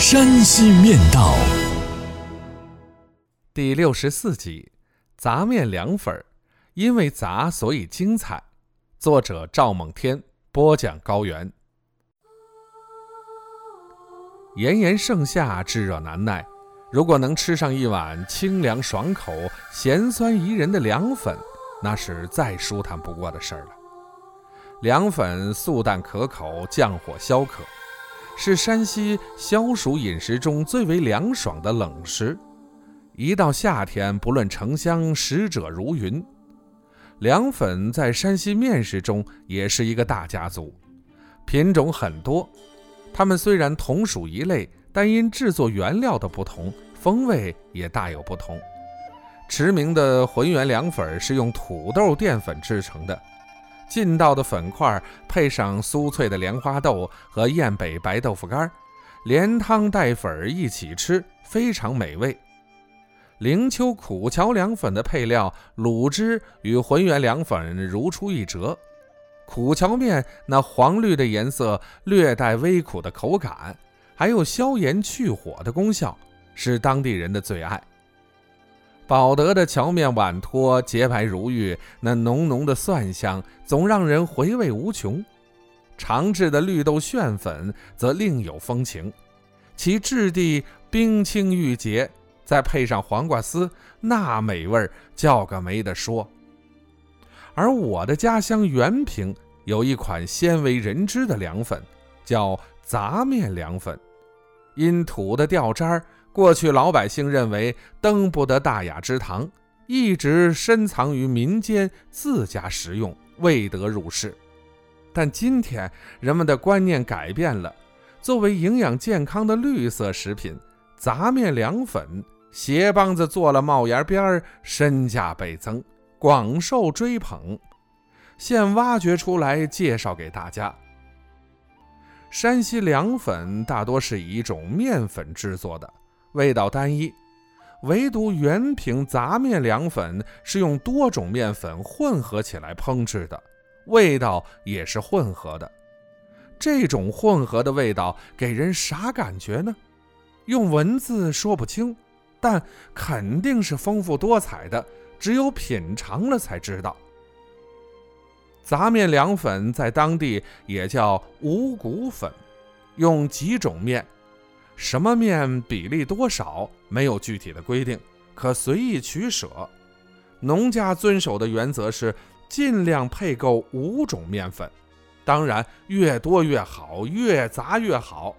山西面道》第六十四集：杂面凉粉儿，因为杂所以精彩。作者赵梦天，播讲高原。炎炎盛夏，炙热难耐，如果能吃上一碗清凉爽口、咸酸宜人的凉粉，那是再舒坦不过的事儿了。凉粉素淡可口，降火消渴，是山西消暑饮食中最为凉爽的冷食。一到夏天，不论城乡，食者如云。凉粉在山西面食中也是一个大家族，品种很多。它们虽然同属一类，但因制作原料的不同，风味也大有不同。驰名的浑源凉粉是用土豆淀粉制成的。劲道的粉块配上酥脆的莲花豆和燕北白豆腐干，连汤带粉一起吃，非常美味。灵丘苦荞凉粉的配料卤汁与浑源凉粉如出一辙。苦荞面那黄绿的颜色，略带微苦的口感，还有消炎去火的功效，是当地人的最爱。保德的荞面碗托洁白如玉，那浓浓的蒜香总让人回味无穷。长治的绿豆旋粉则另有风情，其质地冰清玉洁，再配上黄瓜丝，那美味叫个没得说。而我的家乡原平有一款鲜为人知的凉粉，叫杂面凉粉，因土的掉渣儿。过去老百姓认为登不得大雅之堂，一直深藏于民间，自家食用，未得入世。但今天人们的观念改变了，作为营养健康的绿色食品，杂面凉粉鞋帮子做了帽檐边儿，身价倍增，广受追捧。现挖掘出来介绍给大家。山西凉粉大多是以一种面粉制作的。味道单一，唯独原平杂面凉粉是用多种面粉混合起来烹制的，味道也是混合的。这种混合的味道给人啥感觉呢？用文字说不清，但肯定是丰富多彩的，只有品尝了才知道。杂面凉粉在当地也叫五谷粉，用几种面。什么面比例多少没有具体的规定，可随意取舍。农家遵守的原则是尽量配够五种面粉，当然越多越好，越杂越好。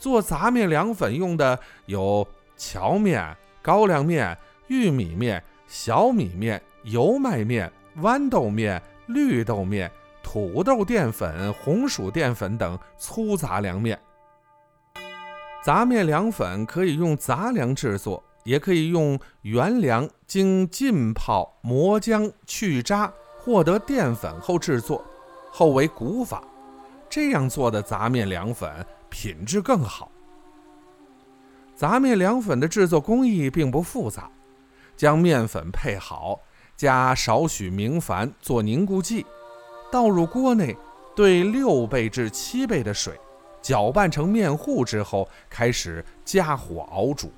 做杂面凉粉用的有荞面、高粱面、玉米面、小米面、油麦面、豌豆面、绿豆面、土豆淀粉、红薯淀粉等粗杂粮面。杂面凉粉可以用杂粮制作，也可以用原粮经浸泡、磨浆、去渣，获得淀粉后制作，后为古法。这样做的杂面凉粉品质更好。杂面凉粉的制作工艺并不复杂，将面粉配好，加少许明矾做凝固剂，倒入锅内，兑六倍至七倍的水。搅拌成面糊之后，开始加火熬煮。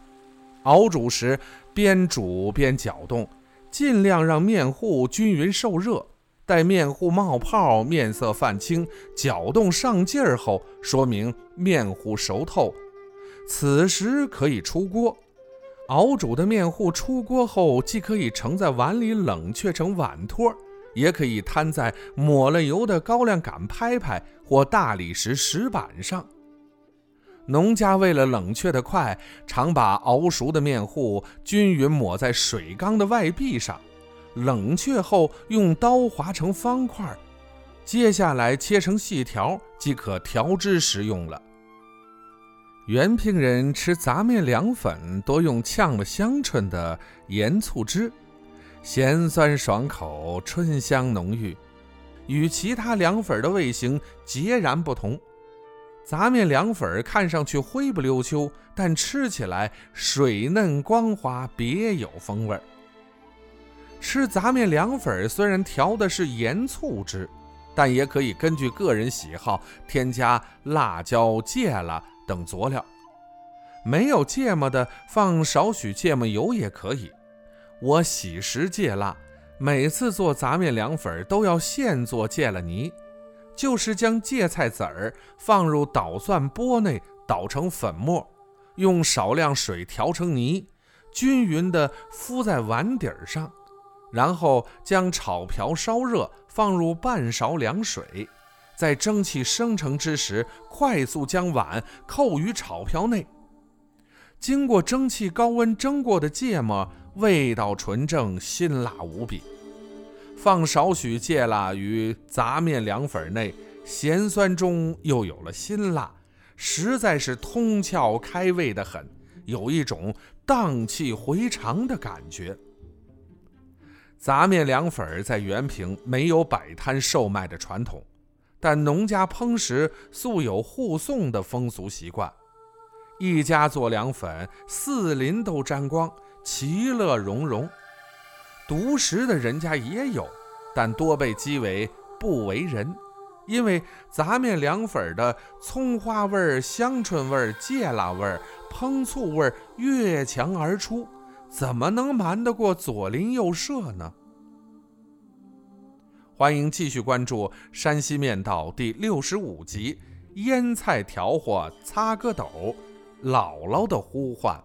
熬煮时边煮边搅动，尽量让面糊均匀受热。待面糊冒泡、面色泛青、搅动上劲儿后，说明面糊熟透。此时可以出锅。熬煮的面糊出锅后，既可以盛在碗里冷却成碗托。也可以摊在抹了油的高粱杆拍拍或大理石石板上。农家为了冷却的快，常把熬熟的面糊均匀抹在水缸的外壁上，冷却后用刀划成方块，接下来切成细条即可调汁食用了。原平人吃杂面凉粉多用呛了香椿的盐醋汁，咸酸爽口，春香浓郁，与其他凉粉的味型截然不同。杂面凉粉看上去灰不溜秋，但吃起来水嫩光滑，别有风味儿。吃杂面凉粉虽然调的是盐醋汁，但也可以根据个人喜好添加辣椒、芥辣。等佐料，没有芥末的放少许芥末油也可以。我喜食芥辣，每次做杂面凉粉都要现做芥辣泥，就是将芥菜籽儿放入捣蒜钵内捣成粉末，用少量水调成泥，均匀地敷在碗底儿上，然后将炒瓢烧热，放入半勺凉水。在蒸汽生成之时，快速将碗扣于炒瓢内。经过蒸汽高温蒸过的芥末，味道纯正，辛辣无比。放少许芥辣于杂面凉粉内，咸酸中又有了辛辣，实在是通窍开胃的很，有一种荡气回肠的感觉。杂面凉粉在原平没有摆摊售卖的传统。但农家烹食素有互送的风俗习惯，一家做凉粉，四邻都沾光，其乐融融。独食的人家也有，但多被讥为不为人，因为杂面凉粉的葱花味、香椿味、芥辣味、烹醋味越墙而出，怎么能瞒得过左邻右舍呢？欢迎继续关注《山西面道》第六十五集《腌菜调和擦个斗》，姥姥的呼唤。